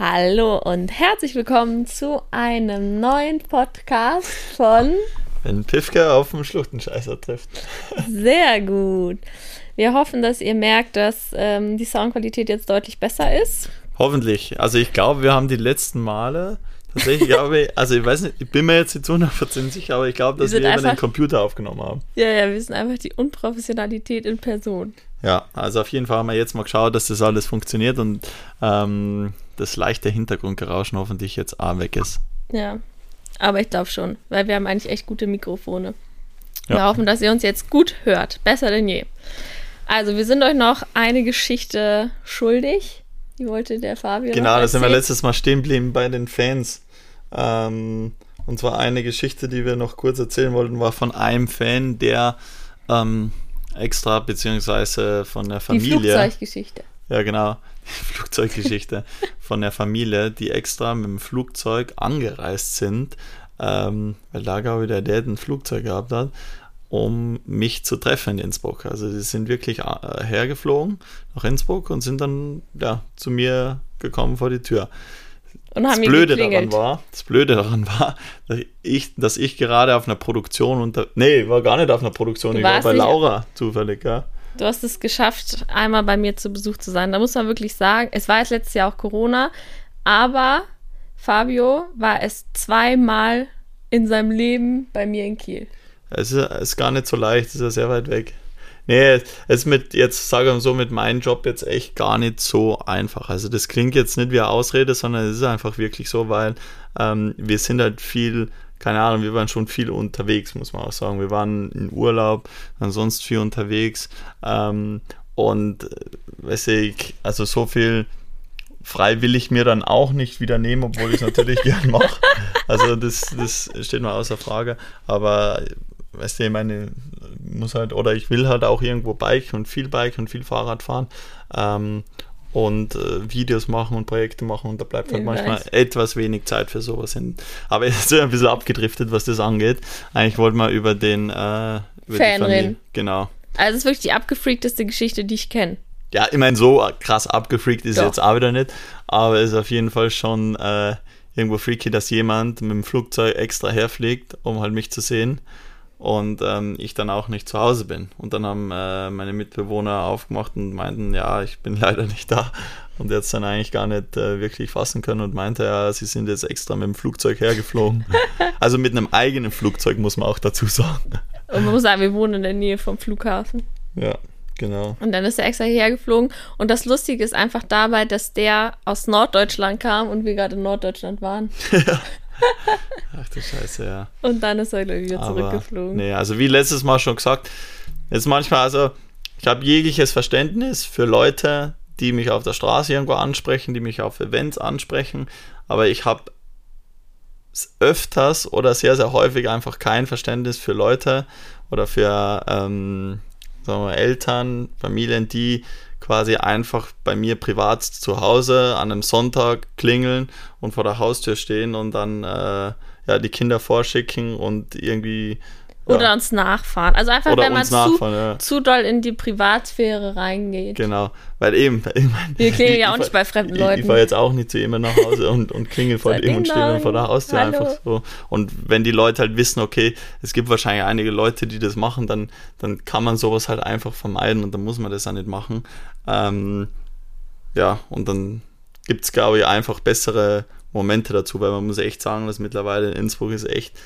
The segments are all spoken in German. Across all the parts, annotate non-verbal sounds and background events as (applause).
Hallo und herzlich willkommen zu einem neuen Podcast von Wenn Pifke auf dem Schluchtenscheißer trifft. Sehr gut. Wir hoffen, dass ihr merkt, dass ähm, die Soundqualität jetzt deutlich besser ist. Hoffentlich. Also ich glaube, wir haben die letzten Male tatsächlich, glaube also ich weiß nicht, ich bin mir jetzt nicht zu 100% sicher, aber ich glaube, dass wir, wir über den Computer aufgenommen haben. Ja, ja, wir sind einfach die Unprofessionalität in Person. Ja, also auf jeden Fall haben wir jetzt mal geschaut, dass das alles funktioniert und ähm, das leichte Hintergrundgerauschen hoffentlich jetzt auch weg ist. Ja, aber ich glaube schon, weil wir haben eigentlich echt gute Mikrofone. Ja. Wir hoffen, dass ihr uns jetzt gut hört. Besser denn je. Also, wir sind euch noch eine Geschichte schuldig. Die wollte der Fabio. Genau, da sind wir letztes Mal stehen geblieben bei den Fans. Ähm, und zwar eine Geschichte, die wir noch kurz erzählen wollten, war von einem Fan, der ähm, extra, beziehungsweise von der Familie. Die Flugzeuggeschichte. Ja, genau. (laughs) Flugzeuggeschichte von der Familie, die extra mit dem Flugzeug angereist sind, ähm, weil da, glaube ich, der Dad ein Flugzeug gehabt hat, um mich zu treffen in Innsbruck. Also die sind wirklich äh, hergeflogen nach Innsbruck und sind dann ja, zu mir gekommen vor die Tür. Und das Blöde daran war, das Blöde daran war, dass ich, dass ich gerade auf einer Produktion unter, nee, war gar nicht auf einer Produktion, du ich war bei Laura zufällig, ja. Du hast es geschafft, einmal bei mir zu Besuch zu sein. Da muss man wirklich sagen, es war jetzt letztes Jahr auch Corona, aber Fabio war es zweimal in seinem Leben bei mir in Kiel. Es ist, ist gar nicht so leicht, es ist ja sehr weit weg. Nee, es ist mit, jetzt sage ich so, mit meinem Job jetzt echt gar nicht so einfach. Also das klingt jetzt nicht wie eine Ausrede, sondern es ist einfach wirklich so, weil ähm, wir sind halt viel, keine Ahnung, wir waren schon viel unterwegs, muss man auch sagen. Wir waren in Urlaub, ansonsten viel unterwegs. Ähm, und äh, weiß ich, also so viel frei will ich mir dann auch nicht wieder nehmen, obwohl ich es natürlich (laughs) gern mache. Also das, das steht mal außer Frage. Aber weißt du, ich meine, muss halt, oder ich will halt auch irgendwo Bike und viel Bike und viel Fahrrad fahren ähm, und äh, Videos machen und Projekte machen und da bleibt halt ich manchmal weiß. etwas wenig Zeit für sowas hin. Aber (laughs) es ist ein bisschen abgedriftet, was das angeht. Eigentlich wollte man über den äh, über Fan reden. Genau. Also es ist wirklich die abgefreakteste Geschichte, die ich kenne. Ja, ich meine, so krass abgefreakt ist Doch. jetzt auch wieder nicht, aber es ist auf jeden Fall schon äh, irgendwo freaky, dass jemand mit dem Flugzeug extra herfliegt, um halt mich zu sehen und ähm, ich dann auch nicht zu Hause bin. Und dann haben äh, meine Mitbewohner aufgemacht und meinten, ja, ich bin (laughs) leider nicht da. Und jetzt dann eigentlich gar nicht äh, wirklich fassen können und meinte, ja, sie sind jetzt extra mit dem Flugzeug hergeflogen. (laughs) also mit einem eigenen Flugzeug, muss man auch dazu sagen. Und man muss sagen, wir wohnen in der Nähe vom Flughafen. Ja, genau. Und dann ist er extra hierher geflogen. Und das Lustige ist einfach dabei, dass der aus Norddeutschland kam und wir gerade in Norddeutschland waren. ja. (laughs) Ach du Scheiße, ja. Und dann ist er wieder Aber, zurückgeflogen. Nee, also wie letztes Mal schon gesagt, jetzt manchmal, also ich habe jegliches Verständnis für Leute, die mich auf der Straße irgendwo ansprechen, die mich auf Events ansprechen, aber ich habe öfters oder sehr, sehr häufig einfach kein Verständnis für Leute oder für ähm, sagen wir, Eltern, Familien, die quasi einfach bei mir privat zu Hause an einem Sonntag klingeln und vor der Haustür stehen und dann äh, ja, die Kinder vorschicken und irgendwie oder uns nachfahren. Also einfach, Oder wenn man zu, ja. zu doll in die Privatsphäre reingeht. Genau, weil eben. (laughs) Ich mein, Wir klingeln ja auch nicht bei fremden Leuten. Ich, ich fahre jetzt auch nicht zu ihm nach Hause und, und klingel vor ihm und stehe vor der Haustür Hallo. einfach so. Und wenn die Leute halt wissen, okay, es gibt wahrscheinlich einige Leute, die das machen, dann, dann kann man sowas halt einfach vermeiden und dann muss man das auch nicht machen. Ähm, ja, und dann gibt es, glaube ich, einfach bessere Momente dazu, weil man muss echt sagen, dass mittlerweile in Innsbruck ist echt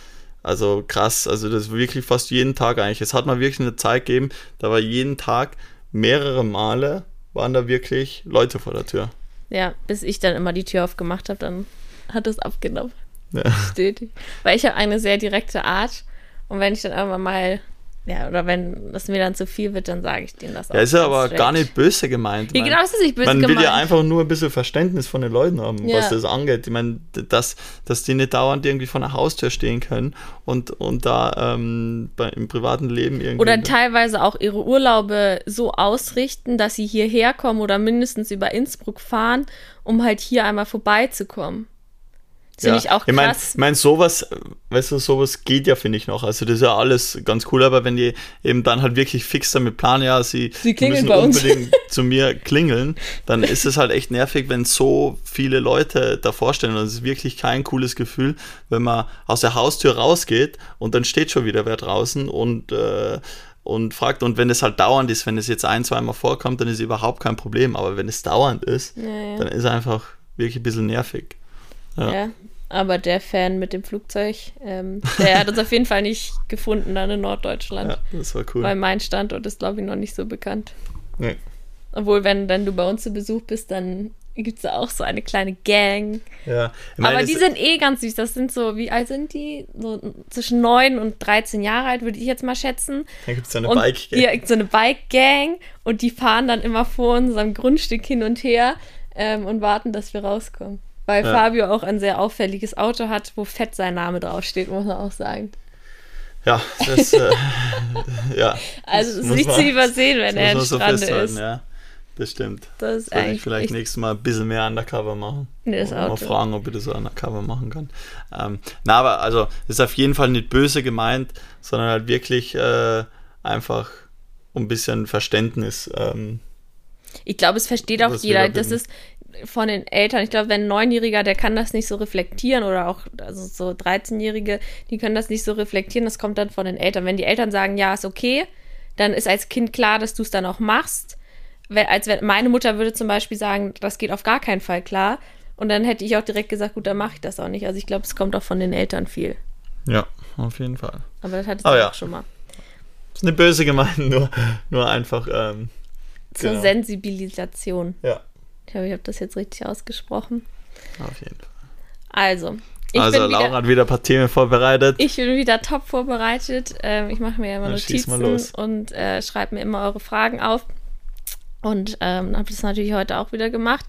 also krass, also das wirklich fast jeden Tag eigentlich. Es hat mal wirklich eine Zeit gegeben, da war jeden Tag mehrere Male waren da wirklich Leute vor der Tür. Ja, bis ich dann immer die Tür aufgemacht habe, dann hat es abgenommen. Ja. Stetig. Weil ich habe eine sehr direkte Art und wenn ich dann irgendwann mal ja, oder wenn das mir dann zu viel wird, dann sage ich denen das auch. Ja, ist ja aber straight. gar nicht böse gemeint. Ja, genau, das ist nicht böse man gemeint. Man will ja einfach nur ein bisschen Verständnis von den Leuten haben, ja. was das angeht. Ich meine, dass, dass die nicht dauernd irgendwie vor der Haustür stehen können und, und da ähm, bei, im privaten Leben irgendwie. Oder teilweise auch ihre Urlaube so ausrichten, dass sie hierher kommen oder mindestens über Innsbruck fahren, um halt hier einmal vorbeizukommen. Das ja. finde ich auch krass. Ich meine, mein, sowas, weißt du, sowas geht ja, finde ich noch. Also das ist ja alles ganz cool, aber wenn die eben dann halt wirklich fix damit planen, ja, sie, sie müssen unbedingt (laughs) zu mir klingeln, dann (laughs) ist es halt echt nervig, wenn so viele Leute davor stehen. Und es ist wirklich kein cooles Gefühl, wenn man aus der Haustür rausgeht und dann steht schon wieder wer draußen und äh, und fragt. Und wenn es halt dauernd ist, wenn es jetzt ein, zweimal vorkommt, dann ist es überhaupt kein Problem. Aber wenn es dauernd ist, ja, ja. dann ist es einfach wirklich ein bisschen nervig. Ja. ja. Aber der Fan mit dem Flugzeug, ähm, der hat uns auf jeden Fall nicht gefunden dann in Norddeutschland. Ja, das war cool. Weil mein Standort ist, glaube ich, noch nicht so bekannt. Nee. Obwohl, wenn dann du bei uns zu Besuch bist, dann gibt es da auch so eine kleine Gang. Ja. Meine, Aber die sind eh ganz süß. Das sind so, wie alt sind die? So zwischen 9 und 13 Jahre alt, würde ich jetzt mal schätzen. Dann gibt es so eine Bike-Gang. Ja, so eine Bike-Gang. Und die fahren dann immer vor unserem Grundstück hin und her ähm, und warten, dass wir rauskommen. Weil ja. Fabio auch ein sehr auffälliges Auto hat, wo fett sein Name draufsteht, muss man auch sagen. Ja, das, äh, (laughs) ja. Also es ist nicht zu übersehen, wenn er ein so Strande ist. Ja, das stimmt. Das ist Soll ich vielleicht nächstes Mal ein bisschen mehr Undercover machen. Nee, das Auto. Mal fragen, ob ich das Undercover machen kann. Ähm, na, aber also, ist auf jeden Fall nicht böse gemeint, sondern halt wirklich äh, einfach um ein bisschen Verständnis. Ähm, ich glaube, es versteht auch jeder. Das ist, von den Eltern, ich glaube, wenn ein Neunjähriger, der kann das nicht so reflektieren oder auch also so 13-Jährige, die können das nicht so reflektieren, das kommt dann von den Eltern. Wenn die Eltern sagen, ja, ist okay, dann ist als Kind klar, dass du es dann auch machst. Als wenn meine Mutter würde zum Beispiel sagen, das geht auf gar keinen Fall klar. Und dann hätte ich auch direkt gesagt, gut, dann mache ich das auch nicht. Also ich glaube, es kommt auch von den Eltern viel. Ja, auf jeden Fall. Aber das hattest du ja. auch schon mal. Das ist eine böse Gemeinde, (laughs) nur, nur einfach. Ähm, Zur genau. Sensibilisation. Ja. Ich hoffe, ich habe das jetzt richtig ausgesprochen. Auf jeden Fall. Also. also, Laura wieder, hat wieder ein paar Themen vorbereitet. Ich bin wieder top vorbereitet. Ähm, ich mache mir ja immer Dann Notizen und äh, schreibe mir immer eure Fragen auf. Und ähm, habe das natürlich heute auch wieder gemacht.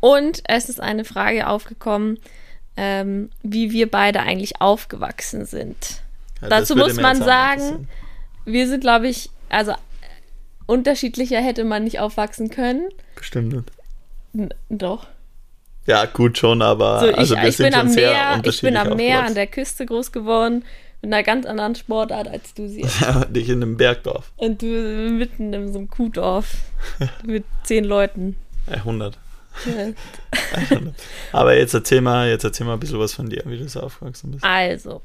Und es ist eine Frage aufgekommen, ähm, wie wir beide eigentlich aufgewachsen sind. Ja, Dazu muss man sagen, wir sind, glaube ich, also unterschiedlicher hätte man nicht aufwachsen können. Bestimmt nicht. N doch. Ja, gut schon, aber so, ich, also wir ich sind bin am Meer, Ich bin am Meer an der Küste groß geworden, mit einer ganz anderen Sportart als du sie. (laughs) Ja, dich in einem Bergdorf. Und du mitten in so einem Kuhdorf (laughs) mit zehn Leuten. Ja, (laughs) 100. Ja. aber jetzt erzähl mal, jetzt erzähl mal ein bisschen was von dir, wie du so aufgewachsen bist. Also,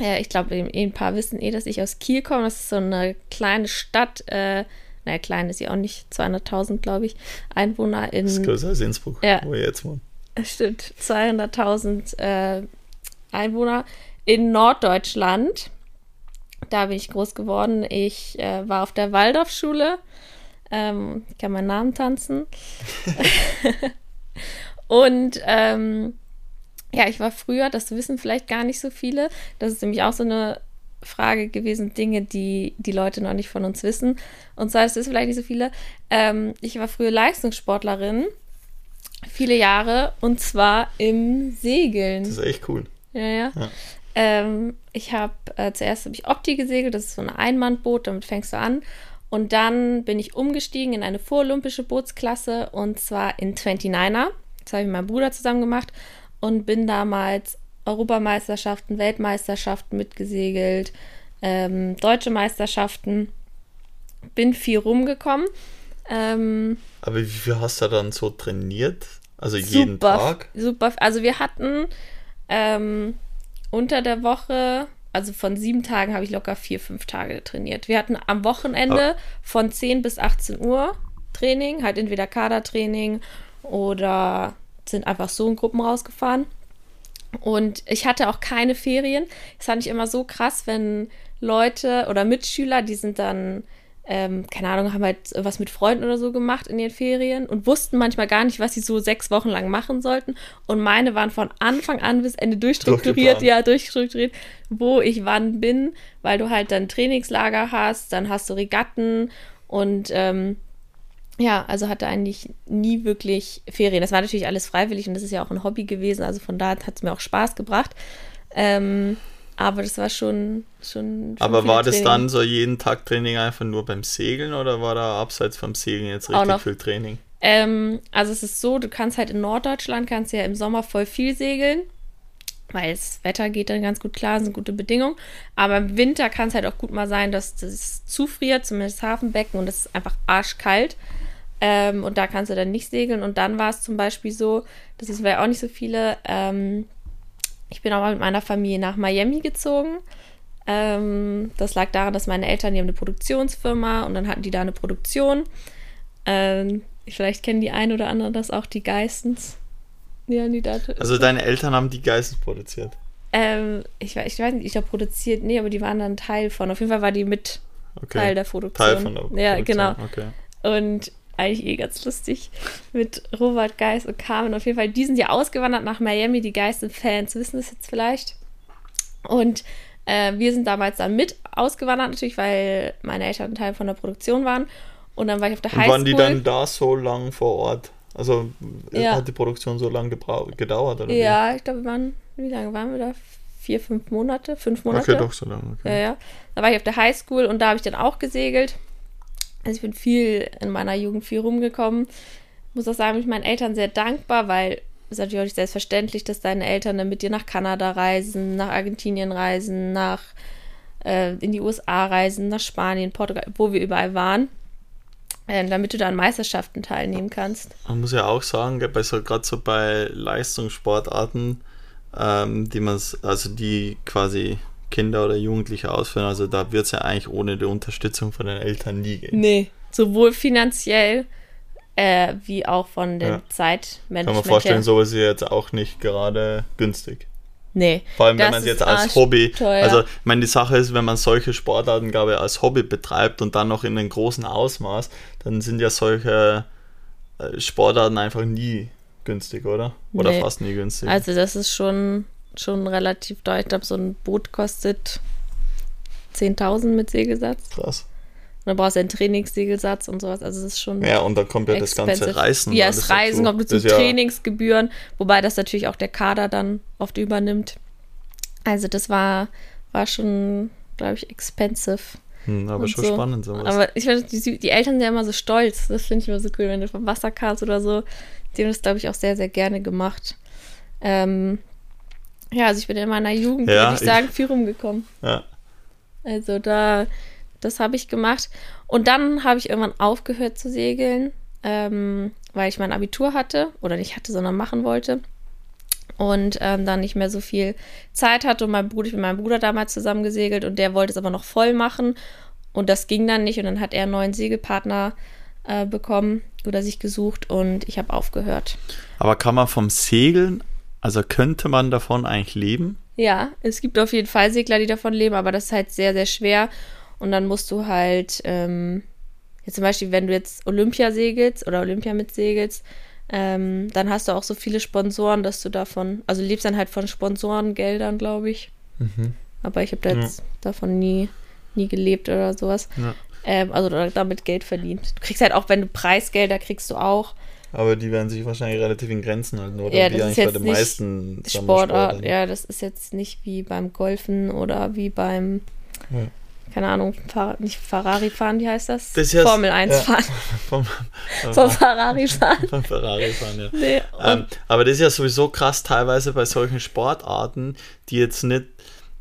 ja, ich glaube, ein paar wissen eh, dass ich aus Kiel komme. Das ist so eine kleine Stadt äh, naja, klein ist ja auch nicht, 200.000, glaube ich, Einwohner in. Das ist größer als Innsbruck, ja, wo wir jetzt wohnen. Stimmt, 200.000 äh, Einwohner in Norddeutschland. Da bin ich groß geworden. Ich äh, war auf der Waldorfschule. Ähm, ich kann meinen Namen tanzen. (laughs) Und ähm, ja, ich war früher, das wissen vielleicht gar nicht so viele. Das ist nämlich auch so eine Frage gewesen, Dinge, die die Leute noch nicht von uns wissen. Und zwar, es ist vielleicht nicht so viele. Ähm, ich war früher Leistungssportlerin, viele Jahre, und zwar im Segeln. Das ist echt cool. Ja, ja. ja. Ähm, ich habe äh, zuerst habe ich Opti gesegelt, das ist so ein Einmannboot, damit fängst du an. Und dann bin ich umgestiegen in eine vorolympische Bootsklasse und zwar in 29er. Das habe ich mit meinem Bruder zusammen gemacht und bin damals Europameisterschaften, Weltmeisterschaften mitgesegelt, ähm, deutsche Meisterschaften. Bin viel rumgekommen. Ähm, Aber wie viel hast du dann so trainiert? Also jeden super, Tag? Super. Also wir hatten ähm, unter der Woche, also von sieben Tagen habe ich locker vier, fünf Tage trainiert. Wir hatten am Wochenende oh. von 10 bis 18 Uhr Training, halt entweder Kadertraining oder sind einfach so in Gruppen rausgefahren. Und ich hatte auch keine Ferien. Das fand ich immer so krass, wenn Leute oder Mitschüler, die sind dann, ähm, keine Ahnung, haben halt was mit Freunden oder so gemacht in den Ferien und wussten manchmal gar nicht, was sie so sechs Wochen lang machen sollten. Und meine waren von Anfang an bis Ende durchstrukturiert, ja, durchstrukturiert, wo ich wann bin, weil du halt dann Trainingslager hast, dann hast du Regatten und ähm, ja, also hatte eigentlich nie wirklich Ferien. Das war natürlich alles freiwillig und das ist ja auch ein Hobby gewesen. Also von da hat es mir auch Spaß gebracht. Ähm, aber das war schon. schon, schon aber war das dann so jeden Tag Training einfach nur beim Segeln oder war da abseits vom Segeln jetzt richtig viel Training? Ähm, also es ist so, du kannst halt in Norddeutschland, kannst ja im Sommer voll viel segeln. weil das Wetter geht dann ganz gut klar, sind gute Bedingungen. Aber im Winter kann es halt auch gut mal sein, dass das zufriert, zumindest Hafenbecken, und es ist einfach arschkalt. Ähm, und da kannst du dann nicht segeln. Und dann war es zum Beispiel so, das ist ja auch nicht so viele, ähm, ich bin auch mal mit meiner Familie nach Miami gezogen. Ähm, das lag daran, dass meine Eltern, die haben eine Produktionsfirma und dann hatten die da eine Produktion. Ähm, vielleicht kennen die ein oder anderen das auch, die Geistens. Ja, die da also deine Eltern haben die Geistens produziert? Ähm, ich, ich weiß nicht, ich glaube produziert, nee, aber die waren dann Teil von. Auf jeden Fall war die mit okay. Teil der Produktion. Teil von der Produktion. Ja, genau. Okay. Und eigentlich eh ganz lustig mit Robert Geist und Carmen. Auf jeden Fall, die sind ja ausgewandert nach Miami. Die Geist-Fans wissen das jetzt vielleicht. Und äh, wir sind damals dann mit ausgewandert, natürlich, weil meine Eltern Teil von der Produktion waren. Und dann war ich auf der Highschool. Waren die dann da so lang vor Ort? Also ja. hat die Produktion so lange gedauert? Oder ja, wie? ich glaube, wir waren, wie lange waren wir da? Vier, fünf Monate, fünf Monate. Okay, doch so lange. Okay. Ja, ja. Da war ich auf der Highschool und da habe ich dann auch gesegelt. Also ich bin viel in meiner Jugend viel rumgekommen. Muss auch sagen, bin ich meinen Eltern sehr dankbar, weil es natürlich auch nicht selbstverständlich, dass deine Eltern dann mit dir nach Kanada reisen, nach Argentinien reisen, nach äh, in die USA reisen, nach Spanien, Portugal, wo wir überall waren. Äh, damit du da an Meisterschaften teilnehmen kannst. Man muss ja auch sagen, bei so gerade so bei Leistungssportarten, ähm, die man also die quasi Kinder oder Jugendliche ausführen. Also da wird es ja eigentlich ohne die Unterstützung von den Eltern nie gehen. Nee, sowohl finanziell äh, wie auch von dem ja. Zeitmanagement. Kann man vorstellen, sowas ist jetzt auch nicht gerade günstig. Nee. Vor allem, wenn man es jetzt als Hobby, teuer. also ich meine, die Sache ist, wenn man solche Sportarten, glaube ich, als Hobby betreibt und dann noch in einem großen Ausmaß, dann sind ja solche äh, Sportarten einfach nie günstig, oder? Oder nee. fast nie günstig. Also das ist schon schon relativ teuer. Ich glaube, so ein Boot kostet 10.000 mit Segelsatz. Krass. Und dann brauchst du einen Trainingssegelsatz und sowas. Also, das ist schon. Ja, und dann kommt ja das ganze Reisen. Ja, das Reisen dazu. kommt zu Trainingsgebühren, wobei das natürlich auch der Kader dann oft übernimmt. Also, das war, war schon, glaube ich, expensive. Hm, aber schon so. spannend sowas. Aber ich finde, die, die, Eltern sind ja immer so stolz. Das finde ich immer so cool, wenn du vom Wasser kannst oder so. Die haben das, glaube ich, auch sehr, sehr gerne gemacht. Ähm, ja, also ich bin in meiner Jugend, ja, würde ich sagen, viel rumgekommen. Ja. Also da, das habe ich gemacht. Und dann habe ich irgendwann aufgehört zu segeln, ähm, weil ich mein Abitur hatte. Oder nicht hatte, sondern machen wollte. Und ähm, dann nicht mehr so viel Zeit hatte. Und mein Bruder, ich bin mit meinem Bruder damals zusammen gesegelt und der wollte es aber noch voll machen. Und das ging dann nicht. Und dann hat er einen neuen Segelpartner äh, bekommen oder sich gesucht und ich habe aufgehört. Aber kann man vom Segeln also könnte man davon eigentlich leben? Ja, es gibt auf jeden Fall Segler, die davon leben, aber das ist halt sehr, sehr schwer. Und dann musst du halt, ähm, jetzt zum Beispiel, wenn du jetzt Olympia segelst oder Olympia mitsegelst, ähm, dann hast du auch so viele Sponsoren, dass du davon, also lebst dann halt von Sponsorengeldern, glaube ich. Mhm. Aber ich habe da jetzt ja. davon nie, nie gelebt oder sowas. Ja. Ähm, also damit Geld verdient. Du kriegst halt auch, wenn du Preisgelder kriegst du auch. Aber die werden sich wahrscheinlich relativ in Grenzen halten, oder? Ja, das wie ist jetzt bei den meisten Sportart. Ja, das ist jetzt nicht wie beim Golfen oder wie beim, ja. keine Ahnung, Fahr nicht Ferrari fahren, wie heißt das? das heißt, Formel 1 ja. fahren. (laughs) vom, (laughs) vom, Ferrari (laughs) fahren. Vom Ferrari fahren, ja. Nee, ähm, aber das ist ja sowieso krass teilweise bei solchen Sportarten, die jetzt nicht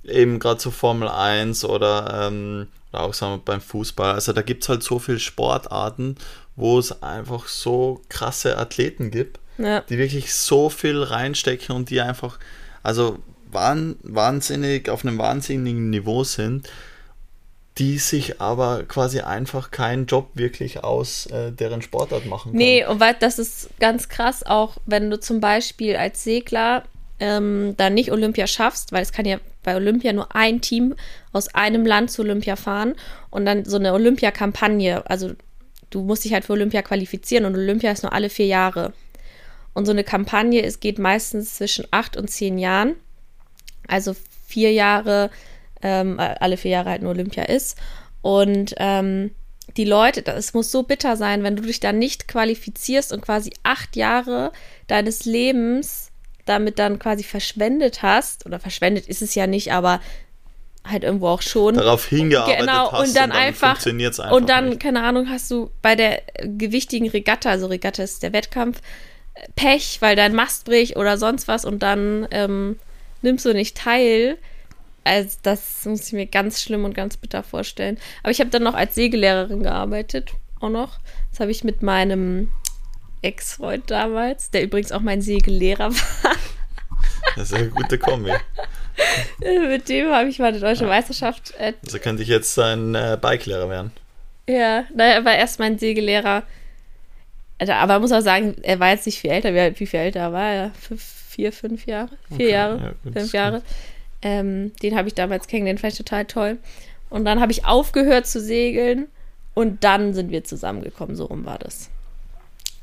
eben gerade so Formel 1 oder, ähm, oder auch sagen wir beim Fußball, also da gibt es halt so viele Sportarten, wo es einfach so krasse Athleten gibt, ja. die wirklich so viel reinstecken und die einfach, also wahnsinnig, auf einem wahnsinnigen Niveau sind, die sich aber quasi einfach keinen Job wirklich aus äh, deren Sportart machen können. Nee, und weil das ist ganz krass, auch wenn du zum Beispiel als Segler ähm, dann nicht Olympia schaffst, weil es kann ja bei Olympia nur ein Team aus einem Land zu Olympia fahren und dann so eine Olympia-Kampagne, also du musst dich halt für Olympia qualifizieren und Olympia ist nur alle vier Jahre. Und so eine Kampagne, es geht meistens zwischen acht und zehn Jahren. Also vier Jahre, ähm, alle vier Jahre halt nur Olympia ist. Und ähm, die Leute, es muss so bitter sein, wenn du dich da nicht qualifizierst und quasi acht Jahre deines Lebens damit dann quasi verschwendet hast, oder verschwendet ist es ja nicht, aber halt irgendwo auch schon. Darauf hingearbeitet genau, hast und dann, und dann einfach, einfach und dann nicht. keine Ahnung hast du bei der gewichtigen Regatta, also Regatta ist der Wettkampf, Pech, weil dein Mast bricht oder sonst was und dann ähm, nimmst du nicht teil. Also das muss ich mir ganz schlimm und ganz bitter vorstellen. Aber ich habe dann noch als Segellehrerin gearbeitet, auch noch. Das habe ich mit meinem Ex-Freund damals, der übrigens auch mein Segellehrer (laughs) war. Das ist eine gute Kombi. (laughs) mit dem habe ich meine deutsche Meisterschaft. Äh, also könnte ich jetzt ein äh, Bikelehrer werden. Ja, naja, er war erst mein Segellehrer. Also, aber man muss auch sagen, er war jetzt nicht viel älter. Wie, wie viel älter war er? Vier, fünf Jahre? Vier okay, Jahre? Ja, gut, fünf Jahre. Ähm, den habe ich damals kennengelernt, fand ich total toll. Und dann habe ich aufgehört zu segeln und dann sind wir zusammengekommen. So rum war das.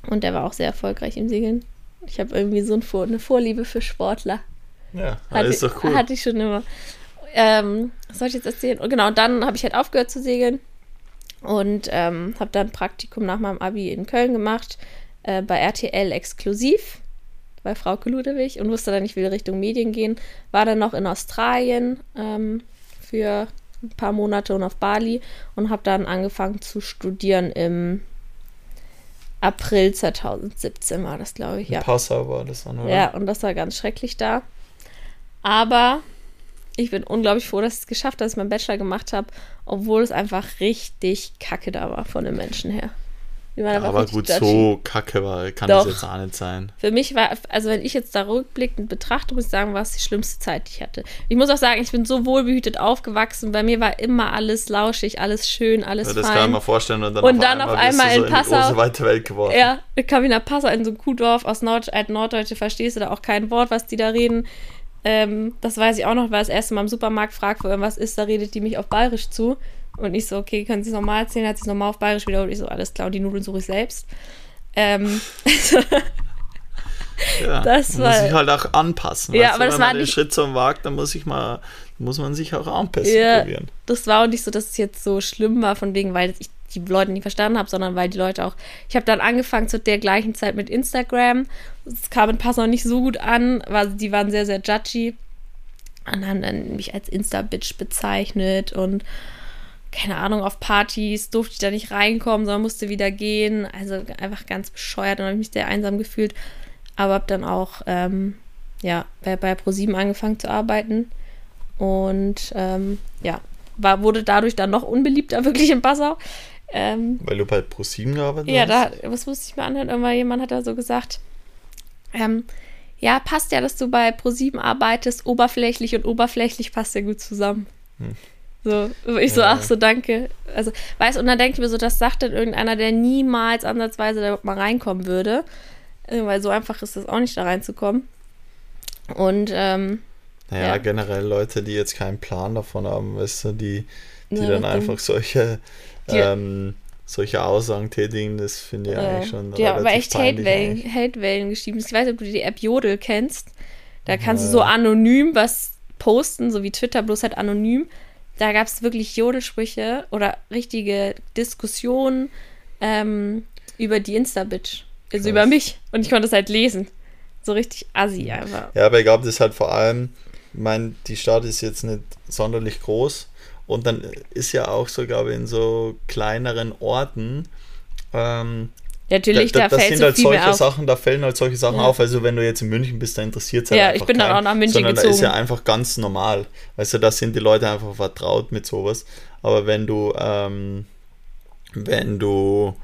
Und der war auch sehr erfolgreich im Segeln. Ich habe irgendwie so eine Vorliebe für Sportler. Ja, hatte, ist doch cool. Hatte ich schon immer. Ähm, was soll ich jetzt erzählen? Und genau, und dann habe ich halt aufgehört zu segeln und ähm, habe dann Praktikum nach meinem Abi in Köln gemacht, äh, bei RTL exklusiv, bei Frau Ludewig und wusste dann, ich will Richtung Medien gehen. War dann noch in Australien ähm, für ein paar Monate und auf Bali und habe dann angefangen zu studieren im April 2017 war das, glaube ich. Ja. Passau war das dann, oder? Ja, und das war ganz schrecklich da. Aber ich bin unglaublich froh, dass ich es geschafft habe, dass ich meinen Bachelor gemacht habe, obwohl es einfach richtig kacke da war von den Menschen her. Aber gut, dodgy. so kacke war, kann Doch. das jetzt auch nicht sein. Für mich war, also wenn ich jetzt da rückblickend betrachte, muss ich sagen, war es die schlimmste Zeit, die ich hatte. Ich muss auch sagen, ich bin so wohlbehütet aufgewachsen. Bei mir war immer alles lauschig, alles schön, alles ja, das fein. kann man vorstellen. Und dann, und auf, dann einmal auf einmal, in, so Passau. In die große, weite Welt geworden. Ja, ich kam ich nach Passau in so ein Kuhdorf aus Nord, alten Norddeutsche, verstehst du da auch kein Wort, was die da reden. Ähm, das weiß ich auch noch, weil das erste Mal im Supermarkt fragt, wo irgendwas ist, da redet die mich auf Bayerisch zu. Und ich so, okay, können Sie es nochmal erzählen? Hat sie es nochmal auf Bayerisch wiederholt. Ich so, alles klar, und die Nudeln suche ich selbst. Ähm, (laughs) ja, das war, muss sich halt auch anpassen. Ja, aber du, das wenn war man den nicht, Schritt zum wagt, dann muss ich mal, muss man sich auch anpassen ja, probieren. Das war auch nicht so, dass es jetzt so schlimm war, von wegen, weil ich die Leute nicht verstanden habe, sondern weil die Leute auch. Ich habe dann angefangen zu der gleichen Zeit mit Instagram. Es kam in Pass noch nicht so gut an, weil die waren sehr, sehr judgy. Und haben dann mich als Insta-Bitch bezeichnet und keine Ahnung, auf Partys durfte ich da nicht reinkommen, sondern musste wieder gehen. Also einfach ganz bescheuert und habe mich sehr einsam gefühlt. Aber habe dann auch ähm, ja, bei, bei ProSieben angefangen zu arbeiten. Und ähm, ja, war, wurde dadurch dann noch unbeliebter, (laughs) wirklich in Passau. Ähm, Weil du bei ProSieben gearbeitet ja, hast? Ja, was musste ich mir anhören? Irgendwann jemand hat da so gesagt, ähm, ja, passt ja, dass du bei ProSieben arbeitest, oberflächlich und oberflächlich passt ja gut zusammen. Hm. So, ich so, ja. ach so, danke. Also, weißt und dann denke ich mir so, das sagt dann irgendeiner, der niemals ansatzweise da mal reinkommen würde. Äh, weil so einfach ist das auch nicht, da reinzukommen. Und, ähm, Naja, ja. generell Leute, die jetzt keinen Plan davon haben, weißt du, die, die ja, dann einfach solche, ähm, solche Aussagen tätigen, das finde ich äh, eigentlich schon. Die haben aber echt Hate-Wellen Hate geschrieben. Ich weiß nicht, ob du die App Jodel kennst. Da kannst du so anonym was posten, so wie Twitter, bloß halt anonym da gab es wirklich Jodelsprüche oder richtige Diskussionen ähm, über die Insta-Bitch. Also Krass. über mich. Und ich konnte es halt lesen. So richtig assi einfach. Ja, aber ich glaube, das ist halt vor allem, ich meine, die Stadt ist jetzt nicht sonderlich groß. Und dann ist ja auch so, glaube ich, in so kleineren Orten ähm, Natürlich, da, da, da fällt sind so halt viel solche Sachen, da fällen halt solche Sachen ja. auf. Also wenn du jetzt in München bist, da interessiert es halt ja, einfach ich bin keinen, dann auch nach München sondern gezogen. Da ist ja einfach ganz normal. Weißt du, da sind die Leute einfach vertraut mit sowas. Aber wenn du, ähm, wenn du,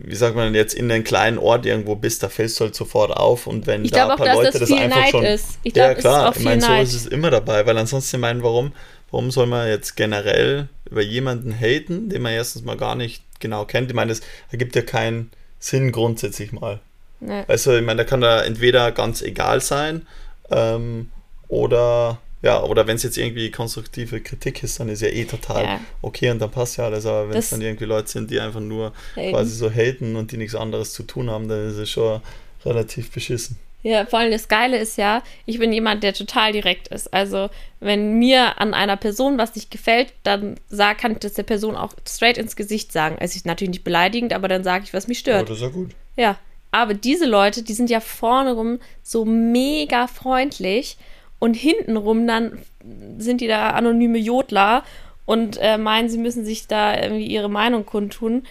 wie sagt man jetzt, in einem kleinen Ort irgendwo bist, da fällst du halt sofort auf. Und wenn ich da ein paar auch, Leute das, das einfach Neid schon. Ist. Ich ja, klar, ich meine, so ist es immer dabei, weil ansonsten, ich meine, warum, warum soll man jetzt generell über jemanden haten, den man erstens mal gar nicht genau kennt? Ich meine, es ergibt ja keinen Sinn grundsätzlich mal. Nee. Also, ich meine, da kann da entweder ganz egal sein ähm, oder ja, oder wenn es jetzt irgendwie konstruktive Kritik ist, dann ist ja eh total ja. okay und dann passt ja alles. Aber wenn es dann irgendwie Leute sind, die einfach nur haten. quasi so haten und die nichts anderes zu tun haben, dann ist es schon relativ beschissen. Ja, vor allem das Geile ist ja, ich bin jemand, der total direkt ist. Also, wenn mir an einer Person was nicht gefällt, dann sag, kann ich das der Person auch straight ins Gesicht sagen. Also, ist natürlich nicht beleidigend, aber dann sage ich, was mich stört. Aber das ist ja gut. Ja, aber diese Leute, die sind ja vorne rum so mega freundlich und hintenrum dann sind die da anonyme Jodler und äh, meinen, sie müssen sich da irgendwie ihre Meinung kundtun.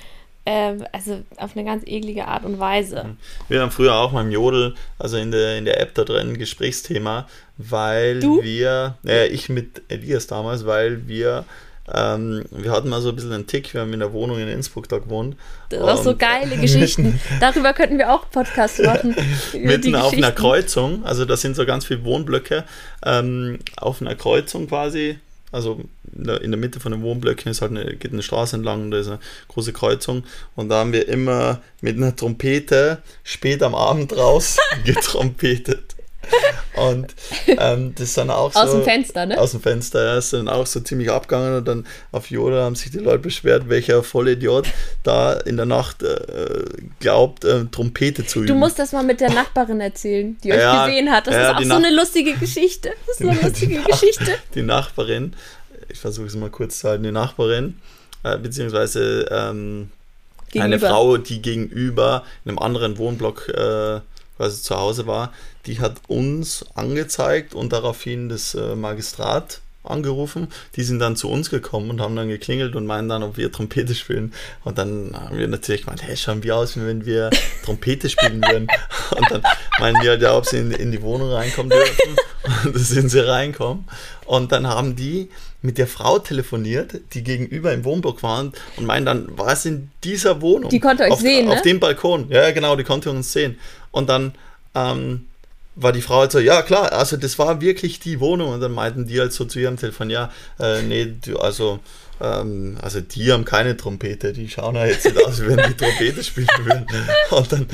Äh, also auf eine ganz eklige Art und Weise. Mhm. Wir haben früher auch beim Jodel, also in der, in der App da drin, ein Gesprächsthema, weil du? wir, äh, ich mit Elias damals, weil wir ähm, wir hatten mal so ein bisschen einen Tick, wir haben in der Wohnung in Innsbruck da gewohnt. Das so geile (laughs) Geschichten. Darüber könnten wir auch Podcasts machen. (laughs) mitten auf einer Kreuzung, also da sind so ganz viele Wohnblöcke, ähm, auf einer Kreuzung quasi, also in der, in der Mitte von den Wohnblöcken ist halt eine, geht eine Straße entlang und da ist eine große Kreuzung und da haben wir immer mit einer Trompete spät am Abend raus (laughs) getrompetet. Und ähm, das ist dann auch so. Aus dem Fenster, ne? Aus dem Fenster, ja. Ist dann auch so ziemlich abgegangen und dann auf Yoda haben sich die Leute beschwert, welcher Vollidiot da in der Nacht äh, glaubt, äh, Trompete zu üben. Du musst das mal mit der Nachbarin erzählen, die ja, euch gesehen hat. Das ja, ist auch so eine lustige Geschichte. Das ist eine (laughs) lustige die Geschichte. Die Nachbarin, ich versuche es mal kurz zu halten, die Nachbarin, äh, beziehungsweise ähm, eine Frau, die gegenüber in einem anderen Wohnblock äh, quasi zu Hause war, die hat uns angezeigt und daraufhin das äh, Magistrat angerufen. Die sind dann zu uns gekommen und haben dann geklingelt und meinen dann, ob wir Trompete spielen. Und dann haben wir natürlich gemeint, hey, schauen wir aus, wenn wir Trompete spielen würden. (laughs) Und dann meinen die halt, ja, ob sie in, in die Wohnung reinkommen dürfen. (laughs) Und da sind sie reinkommen. Und dann haben die mit der Frau telefoniert, die gegenüber im Wohnblock waren und meinen dann, war es in dieser Wohnung? Die konnte euch auf, sehen, Auf ne? dem Balkon. Ja, genau, die konnte uns sehen. Und dann ähm, war die Frau halt so, ja klar, also das war wirklich die Wohnung. Und dann meinten die halt so zu ihrem Telefon, ja, äh, nee, du, also, ähm, also die haben keine Trompete, die schauen ja jetzt nicht aus, wie wenn die Trompete spielen würden. (laughs) Und dann,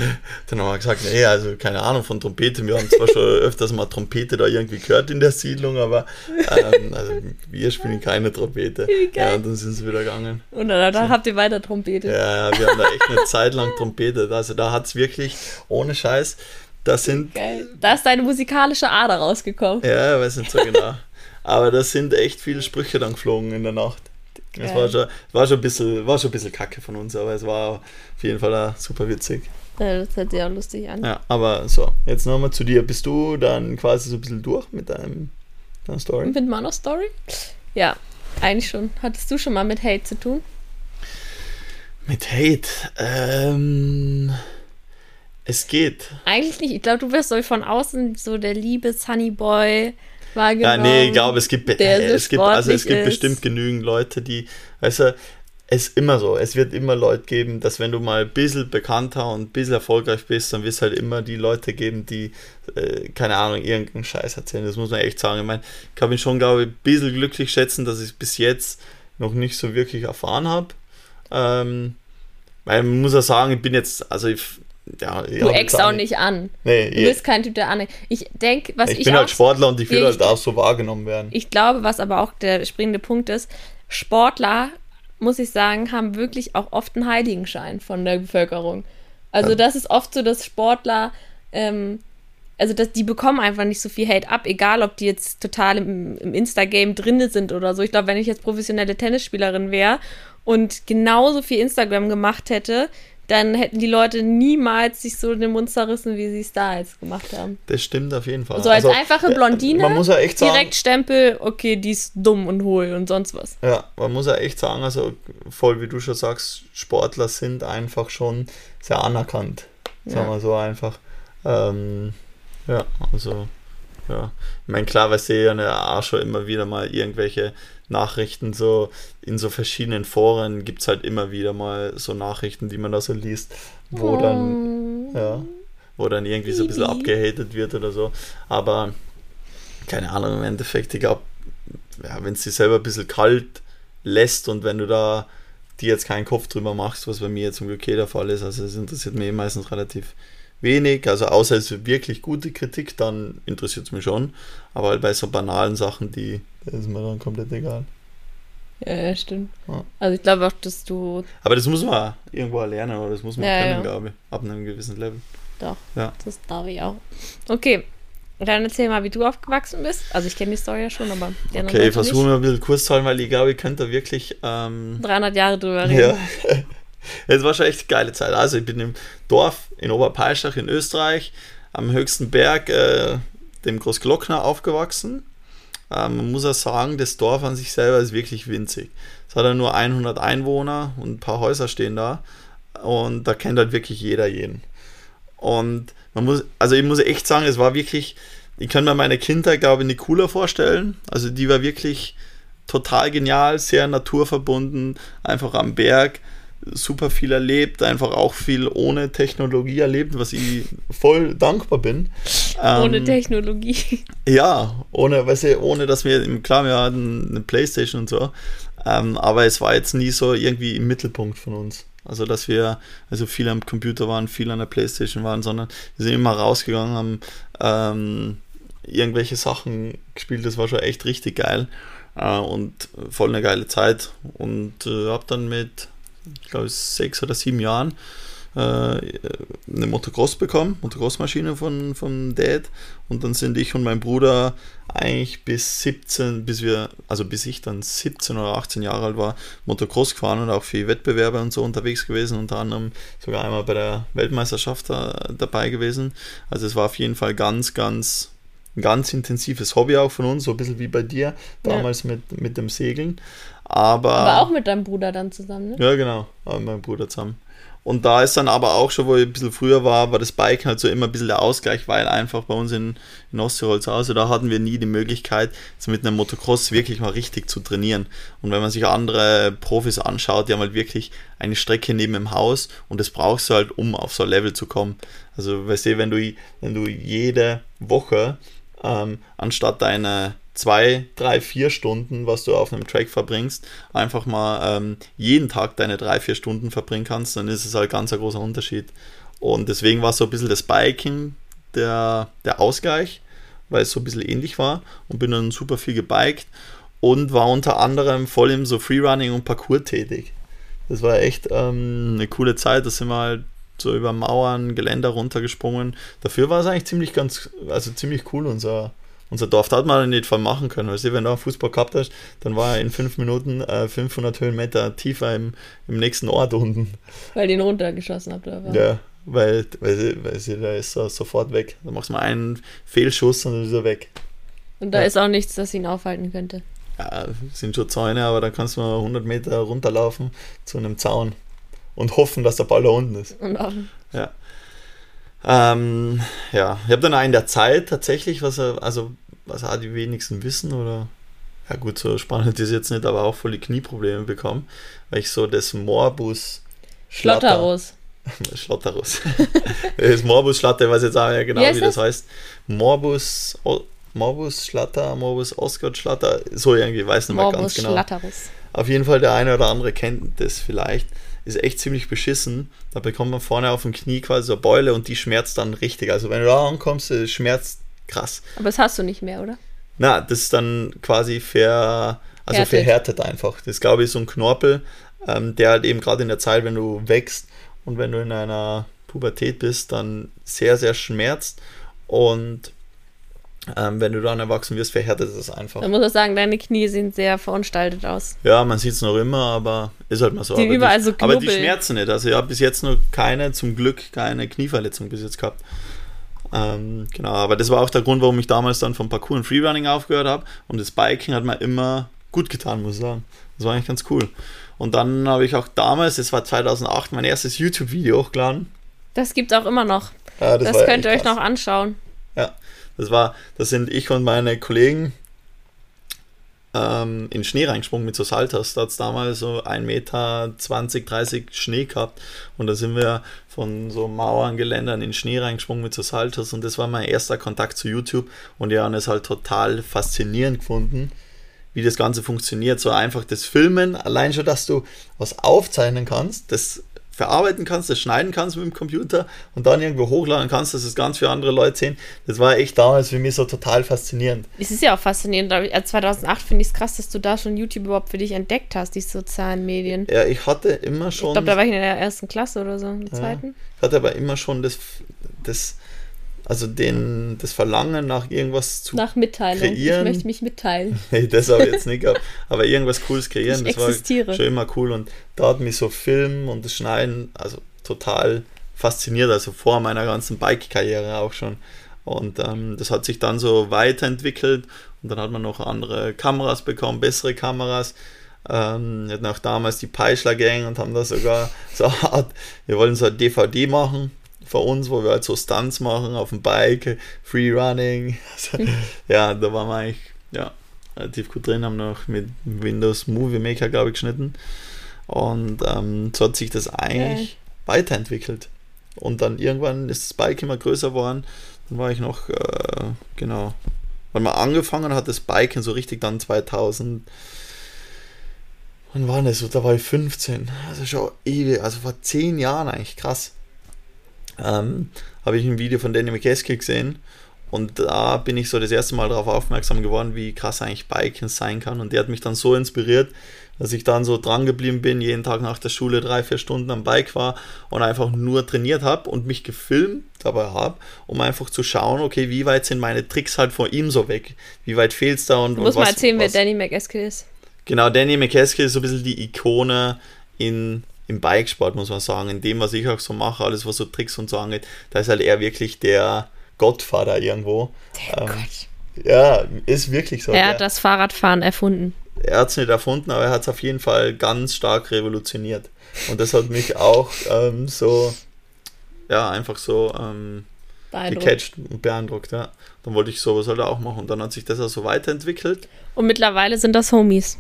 dann haben wir gesagt, nee, also keine Ahnung von Trompete. Wir haben zwar schon öfters mal Trompete da irgendwie gehört in der Siedlung, aber ähm, also wir spielen keine Trompete. Ja, und dann sind sie wieder gegangen. Und dann, dann so. habt ihr weiter Trompete. Ja, wir haben da echt eine Zeit lang Trompete. Also da hat es wirklich, ohne Scheiß, das sind. Geil. Da ist deine musikalische Ader rausgekommen. Ja, weiß nicht so genau. Aber das sind echt viele Sprüche dann geflogen in der Nacht. Es war schon, war, schon ein bisschen, war schon ein bisschen kacke von uns, aber es war auf jeden Fall auch super witzig. Ja, das hört sich auch lustig an. Ja, aber so, jetzt nochmal zu dir. Bist du dann quasi so ein bisschen durch mit deinem, deiner Story? Mit meiner Story? Ja, eigentlich schon. Hattest du schon mal mit Hate zu tun? Mit Hate? Ähm. Es geht. Eigentlich nicht. Ich glaube, du wirst so von außen so der liebe Sunny Boy wahrgenommen. Ja, nee, ich glaube, es gibt, äh, es gibt, also es gibt bestimmt genügend Leute, die, weißt du, es ist immer so, es wird immer Leute geben, dass wenn du mal ein bisschen bekannter und ein bisschen erfolgreich bist, dann wird es halt immer die Leute geben, die, äh, keine Ahnung, irgendeinen Scheiß erzählen. Das muss man echt sagen. Ich meine, ich kann mich schon, glaube ich, ein bisschen glücklich schätzen, dass ich es bis jetzt noch nicht so wirklich erfahren habe. Ähm, weil man muss ja sagen, ich bin jetzt, also ich ja, du eckst auch nicht an. Nee, du bist kein Typ, der an. Ich denke, was ich. Ich bin halt Sportler und ich will halt auch so wahrgenommen werden. Ich glaube, was aber auch der springende Punkt ist, Sportler, muss ich sagen, haben wirklich auch oft einen Heiligenschein von der Bevölkerung. Also, ja. das ist oft so, dass Sportler. Ähm, also dass die bekommen einfach nicht so viel Hate ab, egal ob die jetzt total im, im Insta-Game drin sind oder so. Ich glaube, wenn ich jetzt professionelle Tennisspielerin wäre und genauso viel Instagram gemacht hätte, dann hätten die Leute niemals sich so den Mund zerrissen, wie sie es da jetzt gemacht haben. Das stimmt auf jeden Fall. So als also, einfache Blondine, man muss ja echt sagen, direkt Stempel, okay, die ist dumm und hohl und sonst was. Ja, man muss ja echt sagen, also voll wie du schon sagst, Sportler sind einfach schon sehr anerkannt. Sagen wir so einfach. Ähm, ja, also ja. Ich meine, klar, weil sie ja auch schon immer wieder mal irgendwelche Nachrichten so in so verschiedenen Foren gibt es halt immer wieder mal so Nachrichten, die man da so liest, wo oh. dann, ja, wo dann irgendwie so ein bisschen abgehatet wird oder so. Aber keine Ahnung, im Endeffekt, ich glaube, ja, wenn es dir selber ein bisschen kalt lässt und wenn du da dir jetzt keinen Kopf drüber machst, was bei mir zum Glück der Fall ist, also es interessiert mich meistens relativ wenig, also außer es ist wirklich gute Kritik, dann interessiert es mich schon, aber halt bei so banalen Sachen, die ist mir dann komplett egal. Ja, ja stimmt. Ja. Also ich glaube auch, dass du. Aber das muss man irgendwo lernen, oder das muss man ja, können, glaube ich, ab einem gewissen Level. Doch. Ja. Das darf ich auch. Okay. Dann erzähl mal, wie du aufgewachsen bist. Also ich kenne die Story ja schon, aber Okay, ich versuche mir ein bisschen kurz zu halten, weil ich glaube, ich könnte wirklich ähm, 300 Jahre drüber reden. Ja. (laughs) (laughs) Es war schon echt eine geile Zeit. Also ich bin im Dorf in Oberpeilschach in Österreich am höchsten Berg, äh, dem Großglockner, aufgewachsen. Ähm, man muss auch sagen, das Dorf an sich selber ist wirklich winzig. Es hat ja nur 100 Einwohner und ein paar Häuser stehen da. und da kennt halt wirklich jeder jeden. Und man muss, also ich muss echt sagen, es war wirklich, ich kann mir meine Kindheit, glaube ich, nicht cooler vorstellen. Also die war wirklich total genial, sehr naturverbunden, einfach am Berg, super viel erlebt, einfach auch viel ohne Technologie erlebt, was ich voll dankbar bin. Ohne ähm, Technologie. Ja, ohne, weißt du, ohne dass wir, klar, wir hatten eine Playstation und so, ähm, aber es war jetzt nie so irgendwie im Mittelpunkt von uns. Also, dass wir also viel am Computer waren, viel an der Playstation waren, sondern wir sind immer rausgegangen, haben ähm, irgendwelche Sachen gespielt. Das war schon echt richtig geil äh, und voll eine geile Zeit. Und äh, habe dann mit, ich glaube, sechs oder sieben Jahren äh, eine Motocross bekommen, Motocross-Maschine von, von Dad. Und dann sind ich und mein Bruder eigentlich bis 17, bis wir, also bis ich dann 17 oder 18 Jahre alt war, Motocross gefahren und auch für Wettbewerbe und so unterwegs gewesen, unter anderem sogar einmal bei der Weltmeisterschaft da, dabei gewesen. Also es war auf jeden Fall ganz, ganz ganz intensives Hobby auch von uns, so ein bisschen wie bei dir, damals ja. mit, mit dem Segeln. Aber, aber auch mit deinem Bruder dann zusammen, ne? Ja, genau, mit meinem Bruder zusammen. Und da ist dann aber auch schon, wo ich ein bisschen früher war, war das Bike halt so immer ein bisschen der Ausgleich, weil einfach bei uns in, in Osttirol zu Hause, da hatten wir nie die Möglichkeit, so mit einem Motocross wirklich mal richtig zu trainieren. Und wenn man sich andere Profis anschaut, die haben halt wirklich eine Strecke neben dem Haus und das brauchst du halt, um auf so ein Level zu kommen. Also, weißt du, wenn du, wenn du jede Woche ähm, anstatt deine zwei, drei, vier Stunden, was du auf einem Track verbringst, einfach mal ähm, jeden Tag deine drei, vier Stunden verbringen kannst, dann ist es halt ganz ein großer Unterschied. Und deswegen war so ein bisschen das Biking der, der Ausgleich, weil es so ein bisschen ähnlich war und bin dann super viel gebiked und war unter anderem voll im so Freerunning und Parkour tätig. Das war echt ähm, eine coole Zeit, da sind wir halt so über Mauern, Geländer runtergesprungen. Dafür war es eigentlich ziemlich ganz, also ziemlich cool, unser, unser Dorf. Hat man nicht voll machen können. Weißt du, wenn du einen Fußball gehabt hast, dann war er in fünf Minuten äh, 500 Höhenmeter tiefer im, im nächsten Ort unten. Weil den runtergeschossen habt, oder? Ja, weil, weil, weil sie, da ist er sofort weg. Da machst du mal einen Fehlschuss und dann ist er weg. Und da ja. ist auch nichts, das ihn aufhalten könnte. Ja, sind schon Zäune, aber da kannst du mal 100 Meter runterlaufen zu einem Zaun und hoffen, dass der Ball da unten ist. Und offen. Ja. Ähm, ja, ich habe dann in der Zeit tatsächlich, was er, also was auch die wenigsten wissen oder ja gut, so spannend ist jetzt nicht, aber auch voll die Knieprobleme bekommen, weil ich so das Morbus Schlotterus. (laughs) Schlotterus. (laughs) das Morbus Schlatter, ich weiß jetzt auch ja genau, wie, wie das heißt. Morbus, Morbus Schlatter, Morbus Osgard Schlatter, so irgendwie, weiß nicht mehr ganz genau. Schlatterus. Auf jeden Fall der eine oder andere kennt das vielleicht ist echt ziemlich beschissen. Da bekommt man vorne auf dem Knie quasi so eine Beule und die schmerzt dann richtig. Also wenn du da ankommst, es schmerzt krass. Aber das hast du nicht mehr, oder? Na, das ist dann quasi ver, also Härtet. verhärtet einfach. Das ist, glaube ich, so ein Knorpel, ähm, der halt eben gerade in der Zeit, wenn du wächst und wenn du in einer Pubertät bist, dann sehr, sehr schmerzt. Und ähm, wenn du dann erwachsen wirst, verhärtet es einfach. Man muss auch sagen, deine Knie sehen sehr verunstaltet aus. Ja, man sieht es noch immer, aber ist halt mal so. Die aber, überall die, so aber die schmerzen nicht. Also ich habe bis jetzt noch keine, zum Glück, keine Knieverletzung bis jetzt gehabt. Ähm, genau, aber das war auch der Grund, warum ich damals dann vom Parkour und Freerunning aufgehört habe. Und das Biking hat mir immer gut getan, muss ich sagen. Das war eigentlich ganz cool. Und dann habe ich auch damals, das war 2008, mein erstes YouTube-Video hochgeladen. Das gibt es auch immer noch. Ja, das, das könnt ihr euch noch anschauen. Das war, das sind ich und meine Kollegen ähm, in Schnee reingesprungen mit so Salters. Da hat es damals so 1 Meter 20, 30 Schnee gehabt. Und da sind wir von so Mauern, Geländern in Schnee reingesprungen mit so Salters. Und das war mein erster Kontakt zu YouTube. Und die haben es halt total faszinierend gefunden, wie das Ganze funktioniert. So einfach das Filmen, allein schon, dass du was aufzeichnen kannst, das verarbeiten kannst, das schneiden kannst mit dem Computer und dann irgendwo hochladen kannst, dass es ganz viele andere Leute sehen. Das war echt damals für mich so total faszinierend. Es ist ja auch faszinierend. 2008 finde ich es krass, dass du da schon YouTube überhaupt für dich entdeckt hast, die sozialen Medien. Ja, ich hatte immer schon. Ich glaube, da war ich in der ersten Klasse oder so, in der ja, zweiten. Ich hatte aber immer schon das, das also den, das Verlangen nach irgendwas zu nach Mitteilung. kreieren. Ich möchte mich mitteilen. (laughs) Nee, das habe ich jetzt nicht gehabt. Aber irgendwas Cooles kreieren, ich das existiere. war schon immer cool. Und da hat mich so Film und das Schneiden also total fasziniert, also vor meiner ganzen Bike-Karriere auch schon. Und ähm, das hat sich dann so weiterentwickelt und dann hat man noch andere Kameras bekommen, bessere Kameras. Ähm, wir hatten auch damals die Peischler Gang und haben da sogar so eine Art, wir wollen so ein DVD machen für uns, wo wir halt so Stunts machen auf dem Bike, Freerunning. Also, (laughs) ja, da waren wir eigentlich ja, relativ gut drin, haben noch mit Windows Movie Maker, glaube ich, geschnitten. Und ähm, so hat sich das eigentlich okay. weiterentwickelt. Und dann irgendwann ist das Bike immer größer geworden. Dann war ich noch, äh, genau, weil man angefangen hat, das Biken so richtig dann 2000. Wann war das? Da war ich 15. Also schon ewig, also vor 10 Jahren eigentlich, krass. Ähm, habe ich ein Video von Danny McKesky gesehen und da bin ich so das erste Mal darauf aufmerksam geworden, wie krass eigentlich Biken sein kann. Und der hat mich dann so inspiriert, dass ich dann so dran geblieben bin, jeden Tag nach der Schule drei, vier Stunden am Bike war und einfach nur trainiert habe und mich gefilmt dabei habe, um einfach zu schauen, okay, wie weit sind meine Tricks halt vor ihm so weg? Wie weit fehlt es da? Und, du musst und was, mal erzählen, was, wer Danny McEskill ist. Genau, Danny McEskill ist so ein bisschen die Ikone in, im Bikesport, muss man sagen. In dem, was ich auch so mache, alles, was so Tricks und so angeht, da ist halt er wirklich der Gottvater irgendwo. Der ähm, Gott. Ja, ist wirklich so. Er hat das Fahrradfahren erfunden. Er hat es nicht erfunden, aber er hat es auf jeden Fall ganz stark revolutioniert. Und das hat mich auch ähm, so, ja, einfach so ähm, gecatcht und beeindruckt, ja. Dann wollte ich sowas halt auch machen und dann hat sich das auch so weiterentwickelt. Und mittlerweile sind das Homies.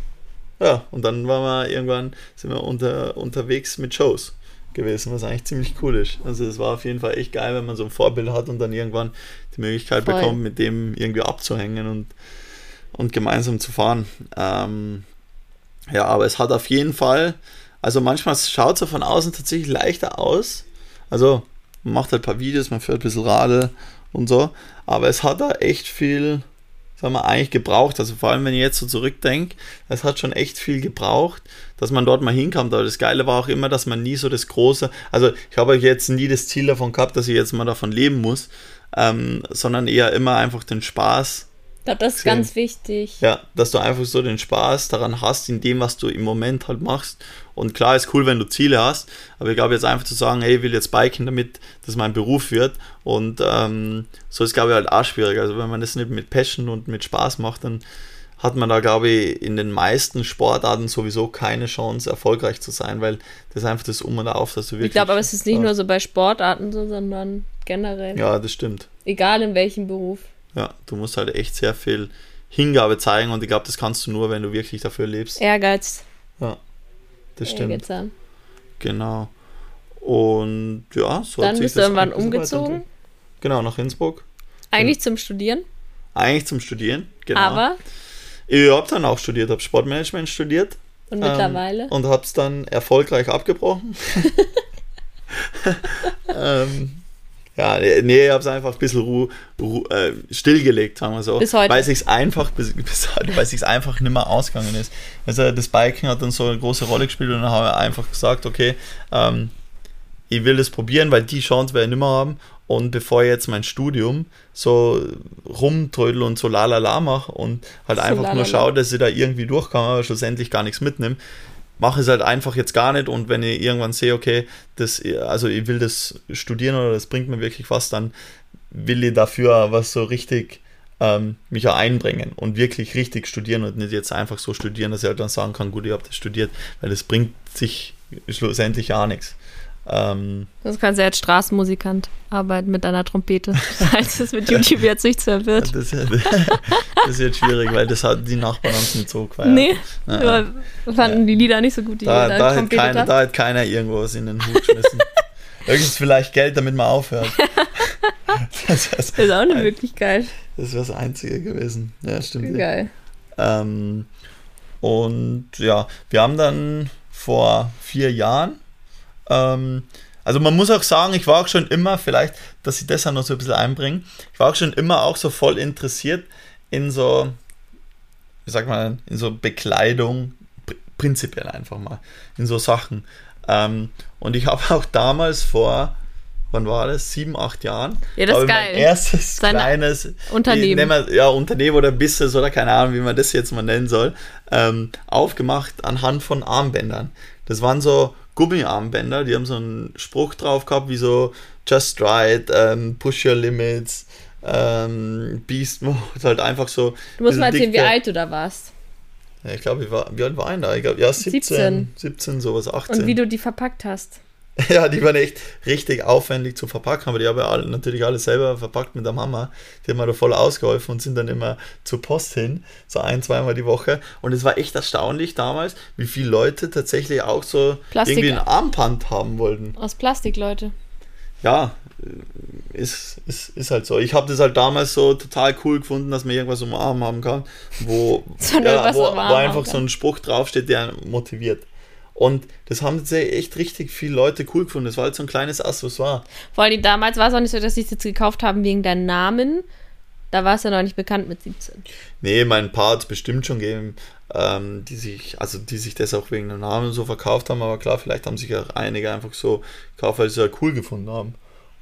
Ja, und dann waren wir irgendwann, sind wir unter, unterwegs mit Shows gewesen, was eigentlich ziemlich cool ist. Also es war auf jeden Fall echt geil, wenn man so ein Vorbild hat und dann irgendwann die Möglichkeit Voll. bekommt, mit dem irgendwie abzuhängen und, und gemeinsam zu fahren. Ähm, ja, aber es hat auf jeden Fall, also manchmal schaut es ja von außen tatsächlich leichter aus. Also man macht halt ein paar Videos, man fährt ein bisschen Radl und so, aber es hat da echt viel das haben wir eigentlich gebraucht. Also vor allem, wenn ich jetzt so zurückdenke, es hat schon echt viel gebraucht, dass man dort mal hinkommt. Aber das Geile war auch immer, dass man nie so das große, also ich habe jetzt nie das Ziel davon gehabt, dass ich jetzt mal davon leben muss, ähm, sondern eher immer einfach den Spaß glaube, das ist gesehen. ganz wichtig. Ja, dass du einfach so den Spaß daran hast, in dem, was du im Moment halt machst. Und klar ist cool, wenn du Ziele hast, aber ich glaube jetzt einfach zu sagen, hey, ich will jetzt biken, damit das mein Beruf wird. Und ähm, so ist, glaube ich, halt auch schwierig. Also wenn man das nicht mit Passion und mit Spaß macht, dann hat man da, glaube ich, in den meisten Sportarten sowieso keine Chance, erfolgreich zu sein, weil das ist einfach das Um und Auf, dass du wirklich. Ich glaube, aber es ist nicht nur so bei Sportarten so, sondern generell. Ja, das stimmt. Egal in welchem Beruf. Ja, du musst halt echt sehr viel Hingabe zeigen und ich glaube, das kannst du nur, wenn du wirklich dafür lebst. Ehrgeiz. Ja, das stimmt. Genau. Und ja, so Dann bist du irgendwann umgezogen? Genau, nach Innsbruck. Eigentlich zum Studieren? Eigentlich zum Studieren, genau. Aber? Ich habe dann auch studiert, habe Sportmanagement studiert. Und mittlerweile? Ähm, und habe es dann erfolgreich abgebrochen. (laughs) (laughs) ähm, ja, nee, ich habe es einfach ein bisschen Ruhe, Ruhe, äh, stillgelegt, sagen wir so. Bis heute. Weil es einfach, bis, bis heute, weil es einfach nicht mehr ausgegangen ist. Also das Biking hat dann so eine große Rolle gespielt und dann habe ich einfach gesagt, okay, ähm, ich will das probieren, weil die Chance werde ich nicht mehr haben. Und bevor ich jetzt mein Studium so rumtrödel und so lalala mache und halt so einfach lalala. nur schaue, dass ich da irgendwie durchkomme, aber schlussendlich gar nichts mitnehme, mache es halt einfach jetzt gar nicht und wenn ich irgendwann sehe, okay, das, also ich will das studieren oder das bringt mir wirklich was, dann will ich dafür was so richtig ähm, mich auch einbringen und wirklich richtig studieren und nicht jetzt einfach so studieren, dass ich halt dann sagen kann, gut, ich habe das studiert, weil das bringt sich schlussendlich auch nichts. Ähm, das kannst du als Straßenmusikant arbeiten mit deiner Trompete, (laughs) falls es mit YouTube jetzt nichts mehr wird. Das, (laughs) das wird schwierig, weil das hat die Nachbarn uns nicht so gefeiert. Nee, ja. fanden ja. die Lieder nicht so gut, die da, da, hat keine, da hat keiner irgendwo was in den Hut geschmissen. Höchstens vielleicht Geld, damit man aufhört. (laughs) das, das ist auch eine Möglichkeit. Das wäre das Einzige gewesen. Ja, stimmt. Geil. Ähm, und ja, wir haben dann vor vier Jahren ähm, also man muss auch sagen, ich war auch schon immer, vielleicht, dass ich das auch noch so ein bisschen einbringe, ich war auch schon immer auch so voll interessiert in so, wie sagt man, in so Bekleidung, prinzipiell einfach mal, in so Sachen. Ähm, und ich habe auch damals vor, wann war das? Sieben, acht Jahren. Ja, das ist geil. Mein erstes Seine kleines Unternehmen. Wir, ja, Unternehmen oder Business oder keine Ahnung, wie man das jetzt mal nennen soll, ähm, aufgemacht anhand von Armbändern. Das waren so Gummiarmbänder, die haben so einen Spruch drauf gehabt, wie so Just Right, ähm, Push Your Limits, ähm, Beast Mode, (laughs) halt einfach so. Du musst mal erzählen, wie alt du da warst. Ja, ich glaube, wie alt war da? Ich glaube, ja, 17, 17, 17, sowas, 18. Und wie du die verpackt hast. (laughs) Ja, die waren echt richtig aufwendig zu verpacken, aber die haben ja natürlich alle selber verpackt mit der Mama. Die haben mir da voll ausgeholfen und sind dann immer zur Post hin, so ein, zweimal die Woche. Und es war echt erstaunlich damals, wie viele Leute tatsächlich auch so Plastik. irgendwie ein Armband haben wollten. Aus Plastik, Leute. Ja, ist, ist, ist halt so. Ich habe das halt damals so total cool gefunden, dass man irgendwas um Arm haben kann, wo, (laughs) ja, wo, wo einfach so ein Spruch draufsteht, der motiviert. Und das haben tatsächlich echt richtig viele Leute cool gefunden. Das war halt so ein kleines Accessoire. Vor allem damals war es auch nicht so, dass sie es jetzt gekauft haben wegen deinem Namen. Da war es ja noch nicht bekannt mit 17. Nee, mein Paar hat es bestimmt schon gegeben, ähm, die sich, also die sich das auch wegen dem Namen so verkauft haben, aber klar, vielleicht haben sich auch einige einfach so gekauft, weil sie es halt cool gefunden haben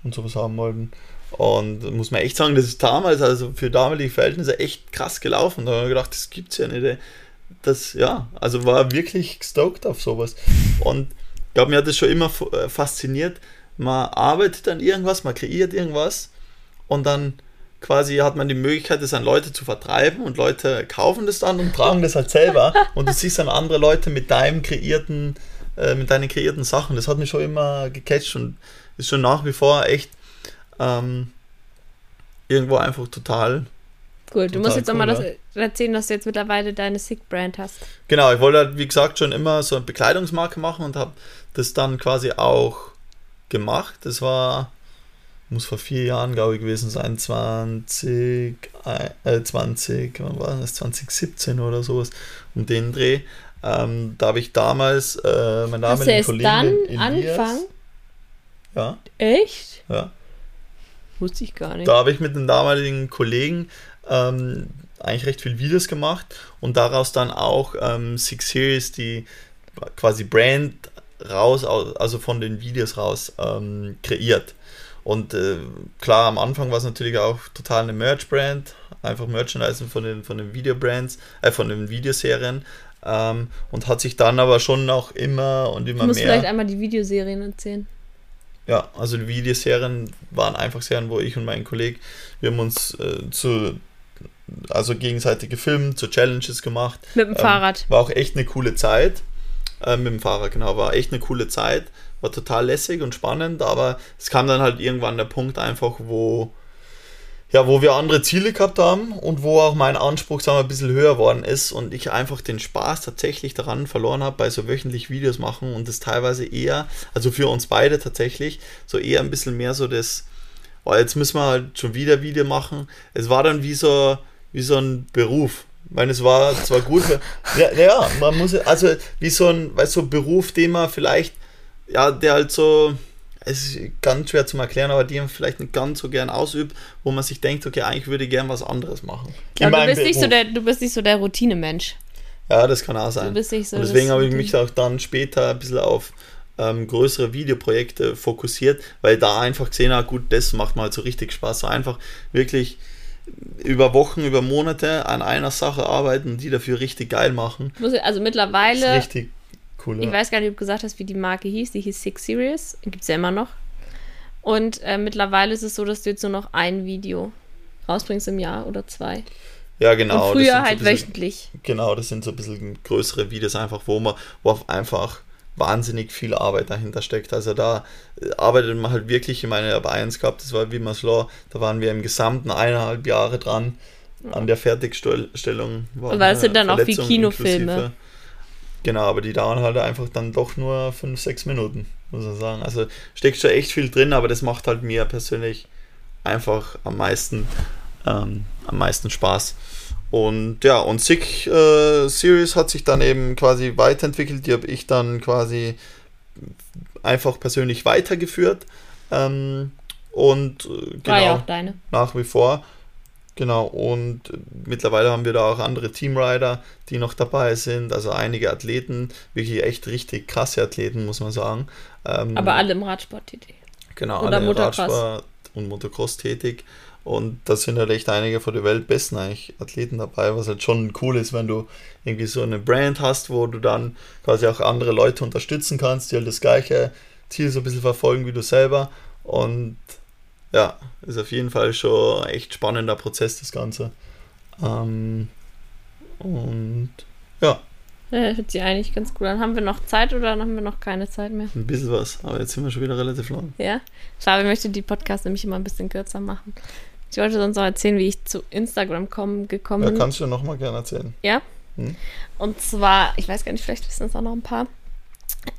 und sowas haben wollten. Und muss man echt sagen, das ist damals, also für damalige Verhältnisse echt krass gelaufen. Da haben wir gedacht, das gibt's ja nicht das, ja, also war wirklich stoked auf sowas. Und ich glaube, mir hat das schon immer äh, fasziniert. Man arbeitet an irgendwas, man kreiert irgendwas und dann quasi hat man die Möglichkeit, das an Leute zu vertreiben und Leute kaufen das dann und tragen das halt selber (laughs) und du siehst dann andere Leute mit deinem kreierten, äh, mit deinen kreierten Sachen. Das hat mich schon immer gecatcht und ist schon nach wie vor echt ähm, irgendwo einfach total Cool, du musst jetzt cool, auch mal das erzählen, dass du jetzt mittlerweile deine Sick-Brand hast. Genau, ich wollte halt, wie gesagt, schon immer so eine Bekleidungsmarke machen und habe das dann quasi auch gemacht. Das war, muss vor vier Jahren, glaube ich, gewesen sein, 20, äh, 20, wann war das, 2017 oder sowas, um den Dreh. Ähm, da habe ich damals äh, mein Name in Kollegin dann angefangen? Ja. Echt? Ja. Wusste ich gar nicht. Da habe ich mit einem damaligen Kollegen ähm, eigentlich recht viele Videos gemacht und daraus dann auch ähm, Six Series, die quasi Brand raus, also von den Videos raus ähm, kreiert. Und äh, klar, am Anfang war es natürlich auch total eine Merch-Brand, einfach Merchandising von den, von den Videobrands, äh, von den Videoserien. Ähm, und hat sich dann aber schon auch immer und immer du musst mehr. vielleicht einmal die Videoserien erzählen. Ja, also die Videoserien waren einfach Serien, wo ich und mein Kollege, wir haben uns äh, zu also gegenseitig gefilmt, so Challenges gemacht. Mit dem ähm, Fahrrad. War auch echt eine coole Zeit. Äh, mit dem Fahrrad, genau. War echt eine coole Zeit. War total lässig und spannend, aber es kam dann halt irgendwann der Punkt einfach, wo, ja, wo wir andere Ziele gehabt haben und wo auch mein Anspruch, sagen wir, ein bisschen höher worden ist und ich einfach den Spaß tatsächlich daran verloren habe, bei so wöchentlich Videos machen und das teilweise eher, also für uns beide tatsächlich, so eher ein bisschen mehr so das, oh, jetzt müssen wir halt schon wieder Video machen. Es war dann wie so, wie so ein Beruf. Ich meine, es war zwar gut, (laughs) ja, ja, man muss, also wie so ein, weißt, so ein Beruf, den man vielleicht, ja, der halt so, es ist ganz schwer zu erklären, aber die man vielleicht nicht ganz so gern ausübt, wo man sich denkt, okay, eigentlich würde ich gern was anderes machen. Ja, du, bist nicht so der, du bist nicht so der Routinemensch. Ja, das kann auch sein. Du bist nicht so Und deswegen habe ich mich auch dann später ein bisschen auf ähm, größere Videoprojekte fokussiert, weil da einfach gesehen habe, gut, das macht mal halt so richtig Spaß. So einfach wirklich über Wochen, über Monate an einer Sache arbeiten, die dafür richtig geil machen. Also mittlerweile. richtig cool. Ich weiß gar nicht, ob du gesagt hast, wie die Marke hieß. Die hieß Six Series. Gibt es ja immer noch. Und äh, mittlerweile ist es so, dass du jetzt nur noch ein Video rausbringst im Jahr oder zwei. Ja, genau. Und früher halt so bisschen, wöchentlich. Genau, das sind so ein bisschen größere Videos einfach, wo man, wo einfach wahnsinnig viel Arbeit dahinter steckt. Also da äh, arbeitet man halt wirklich, ich meine, ich habe eins gehabt, das war Wimmers Law, da waren wir im gesamten eineinhalb Jahre dran an der Fertigstellung. War Weil es sind dann auch wie Kinofilme. Inklusive. Genau, aber die dauern halt einfach dann doch nur fünf, sechs Minuten, muss man sagen. Also steckt schon echt viel drin, aber das macht halt mir persönlich einfach am meisten, ähm, am meisten Spaß. Und ja, und Sick äh, Series hat sich dann eben quasi weiterentwickelt. Die habe ich dann quasi einfach persönlich weitergeführt. Ähm, und äh, genau, War ja auch deine. nach wie vor. Genau, und mittlerweile haben wir da auch andere Teamrider, die noch dabei sind. Also einige Athleten, wirklich echt richtig krasse Athleten, muss man sagen. Ähm, Aber alle im Radsport tätig. Genau, Oder alle im Radsport und Motocross tätig. Und da sind halt echt einige von der Welt besten eigentlich Athleten dabei, was halt schon cool ist, wenn du irgendwie so eine Brand hast, wo du dann quasi auch andere Leute unterstützen kannst, die halt das gleiche Ziel so ein bisschen verfolgen wie du selber. Und ja, ist auf jeden Fall schon echt spannender Prozess, das Ganze. Ähm, und Ja. Ja, hört sich eigentlich ganz gut an. Haben wir noch Zeit oder haben wir noch keine Zeit mehr? Ein bisschen was, aber jetzt sind wir schon wieder relativ lang. Ja? Fabi möchte die Podcasts nämlich immer ein bisschen kürzer machen. Ich wollte sonst noch erzählen, wie ich zu Instagram komm, gekommen Ja, bin. kannst du nochmal gerne erzählen. Ja? Hm? Und zwar, ich weiß gar nicht, vielleicht wissen es auch noch ein paar.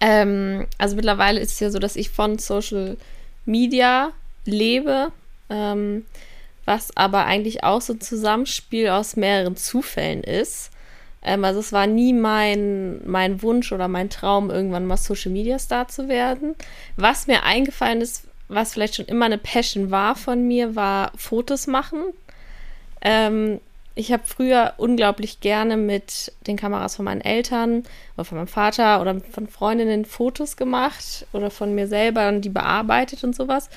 Ähm, also mittlerweile ist es ja so, dass ich von Social Media lebe, ähm, was aber eigentlich auch so ein Zusammenspiel aus mehreren Zufällen ist. Ähm, also es war nie mein, mein Wunsch oder mein Traum, irgendwann mal Social Media Star zu werden. Was mir eingefallen ist, was vielleicht schon immer eine Passion war von mir, war Fotos machen. Ähm, ich habe früher unglaublich gerne mit den Kameras von meinen Eltern oder von meinem Vater oder von Freundinnen Fotos gemacht oder von mir selber und die bearbeitet und sowas.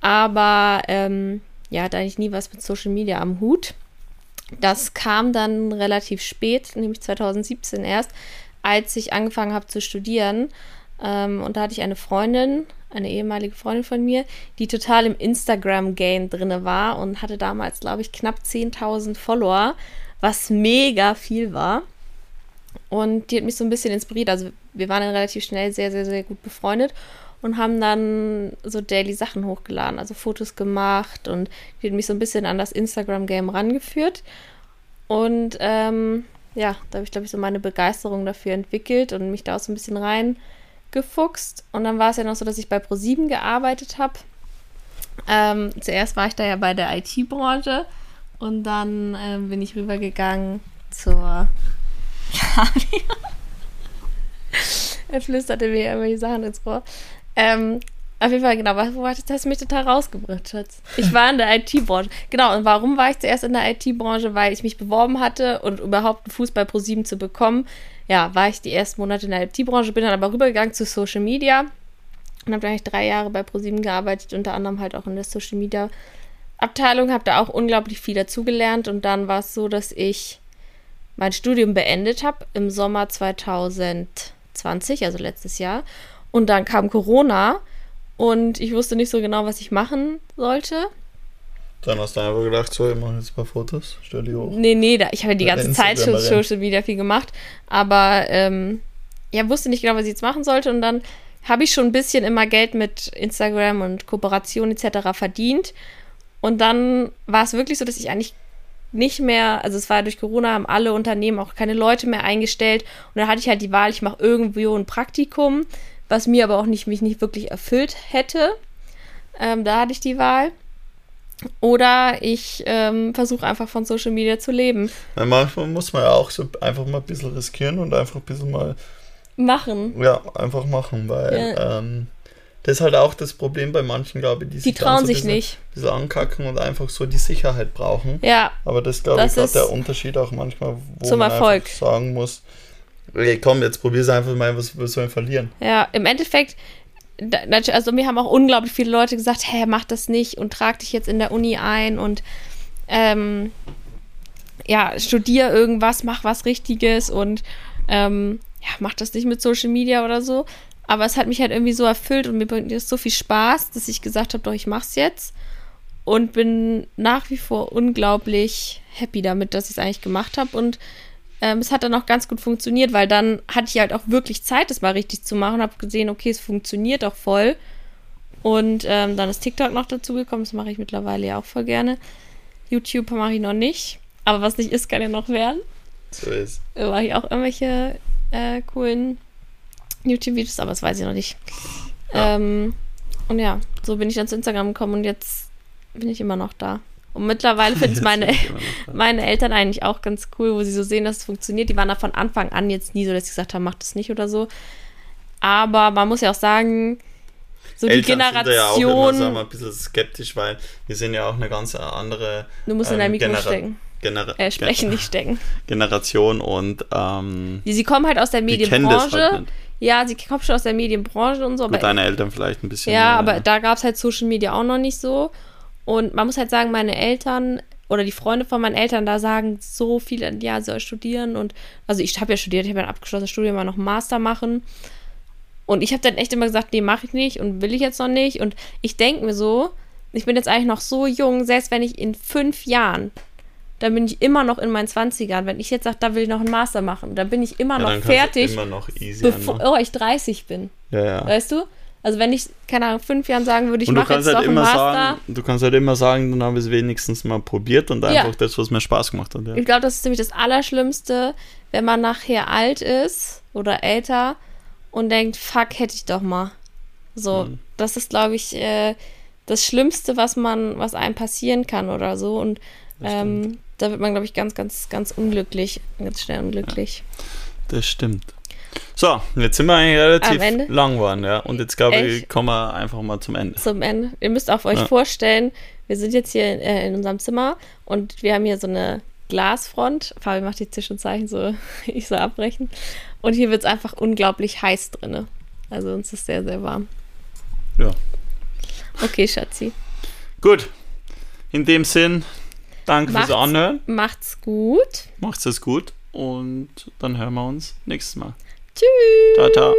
Aber ähm, ja, hatte eigentlich nie was mit Social Media am Hut. Das kam dann relativ spät, nämlich 2017 erst, als ich angefangen habe zu studieren. Ähm, und da hatte ich eine Freundin, eine ehemalige Freundin von mir, die total im Instagram-Game drinne war und hatte damals, glaube ich, knapp 10.000 Follower, was mega viel war. Und die hat mich so ein bisschen inspiriert. Also wir waren dann relativ schnell sehr, sehr, sehr gut befreundet und haben dann so daily Sachen hochgeladen, also Fotos gemacht und die hat mich so ein bisschen an das Instagram-Game rangeführt. Und ähm, ja, da habe ich, glaube ich, so meine Begeisterung dafür entwickelt und mich da auch so ein bisschen reingefuchst. Und dann war es ja noch so, dass ich bei ProSieben gearbeitet habe. Ähm, zuerst war ich da ja bei der IT-Branche und dann ähm, bin ich rübergegangen zur (laughs) er flüsterte mir irgendwelche Sachen ins Ohr. Ähm, auf jeden Fall, genau, wo hast mich total rausgebracht, Schatz. Ich war in der IT-Branche. Genau, und warum war ich zuerst in der IT-Branche? Weil ich mich beworben hatte und überhaupt einen Fuß bei ProSieben zu bekommen. Ja, war ich die ersten Monate in der IT-Branche, bin dann aber rübergegangen zu Social Media und habe eigentlich drei Jahre bei ProSieben gearbeitet, unter anderem halt auch in der Social Media Abteilung, habe da auch unglaublich viel dazugelernt und dann war es so, dass ich mein Studium beendet habe im Sommer 2020, also letztes Jahr. Und dann kam Corona und ich wusste nicht so genau, was ich machen sollte. Dann hast du einfach gedacht, so, ich mache jetzt ein paar Fotos, stell die hoch. Nee, nee, da, ich habe die Ja, ganze Zeit schon. Social Media viel gemacht, aber ähm, ja, wusste nicht genau, was ich jetzt machen sollte. Und dann habe ich schon ein bisschen immer Geld mit Instagram und Kooperation etc. verdient. Und dann war es wirklich so, dass ich eigentlich nicht mehr, also es war durch Corona, haben alle Unternehmen auch keine Leute mehr eingestellt. Und da hatte ich halt die Wahl, ich mache irgendwo ein Praktikum, was mir aber auch nicht, mich nicht wirklich erfüllt hätte. Ähm, da hatte ich die Wahl. Oder ich ähm, versuche einfach von Social Media zu leben. Weil manchmal muss man ja auch so einfach mal ein bisschen riskieren und einfach ein bisschen mal, Machen. ja, einfach machen, weil Ja. ähm, das ist halt auch das Problem bei manchen, glaube ich, die, Die sich trauen so sich ein bisschen, nicht. bisschen ankacken und einfach so die Sicherheit brauchen. Ja, Aber das ist, glaube Das ich, ist der Unterschied auch manchmal, wo zum man Erfolg. sagen muss, ey, komm, jetzt probier's einfach mal, was, was sollen wir verlieren? ja, im Endeffekt, also mir haben auch unglaublich viele Leute gesagt, hä, mach das nicht und trag dich jetzt in der Uni ein und ähm, ja, studier irgendwas, mach was Richtiges und ähm, ja, mach das nicht mit Social Media oder so. Aber es hat mich halt irgendwie so erfüllt und mir bringt das so viel Spaß, dass ich gesagt habe, doch, ich mach's jetzt. Und bin nach wie vor unglaublich happy damit, dass ich es eigentlich gemacht habe. Und ähm, es hat dann auch ganz gut funktioniert, weil dann hatte ich halt auch wirklich Zeit, das mal richtig zu machen. Habe gesehen, okay, es funktioniert auch voll. Und ähm, dann ist TikTok noch dazu gekommen. Das mache ich mittlerweile ja auch voll gerne. YouTube mache ich noch nicht. Aber was nicht ist, kann ja noch werden. So ist. Da mache ich auch irgendwelche äh, coolen YouTube-Videos, aber das weiß ich noch nicht. Ja. Ähm, und ja, so bin ich dann zu Instagram gekommen und jetzt bin ich immer noch da. Und mittlerweile (laughs) finden es meine, (laughs) meine Eltern eigentlich auch ganz cool, wo sie so sehen, dass es funktioniert. Die waren da von Anfang an jetzt nie so, dass sie gesagt haben, mach das nicht oder so. Aber man muss ja auch sagen, so die Eltern sind da ja auch immer, Generation, sagen wir, ein bisschen skeptisch, weil wir sind ja auch eine ganz andere du musst in dein ähm, Mikro Genera- stecken. Genera Äh, sprechen, nicht stecken. (laughs) Generation und ähm, Die, sie kommen halt aus der die das Medienbranche. halt ja, sie kommen schon aus der Medienbranche und so, aber Mit deinen Eltern vielleicht ein bisschen. Ja, äh, aber da gab es halt Social Media auch noch nicht so. Und man muss halt sagen, meine Eltern oder die Freunde von meinen Eltern da sagen so viele, ja, sie soll studieren. Und also ich habe ja studiert, ich habe ja ein abgeschlossenes Studium, mal noch einen Master machen. Und ich habe dann echt immer gesagt, nee, mache ich nicht und will ich jetzt noch nicht. Und ich denke mir so, ich bin jetzt eigentlich noch so jung, selbst wenn ich in fünf Jahren dann bin ich immer noch in meinen 20ern. Wenn ich jetzt sage, da will ich noch einen Master machen, dann bin ich immer Ja, noch fertig, Immer noch bevor anmachen. oh, ich 30 bin. Ja, ja. Weißt du? Also wenn ich, keine Ahnung, fünf Jahren sagen würde, ich mache jetzt kannst doch halt einen immer Master. sagen, du kannst halt immer sagen, dann habe ich es wenigstens mal probiert und Ja. einfach das, was mir Spaß gemacht hat. Ja. Ich glaube, das ist nämlich das Allerschlimmste, wenn man nachher alt ist oder älter und denkt, fuck, hätte ich doch mal. So, Mhm. das ist, glaube ich, äh, das Schlimmste, was man, was einem passieren kann oder so. Und ähm, da wird man, glaube ich, ganz, ganz, ganz unglücklich, ganz schnell unglücklich. Das stimmt. So, jetzt sind wir eigentlich relativ lang geworden, ja. Und jetzt glaube ich, kommen wir einfach mal zum Ende. Zum Ende. Ihr müsst auch euch Ja. vorstellen, wir sind jetzt hier äh, in unserem Zimmer und wir haben hier so eine Glasfront. Fabi macht die Zwischenzeichen so, (laughs) ich soll abbrechen. Und hier wird es einfach unglaublich heiß drinne. Also uns ist sehr, sehr warm. Ja. Okay, Schatzi. Gut. In dem Sinn, danke fürs Macht's. Anhören. Macht's gut. Macht's es gut und dann hören wir uns nächstes Mal. Tschüss. Ciao.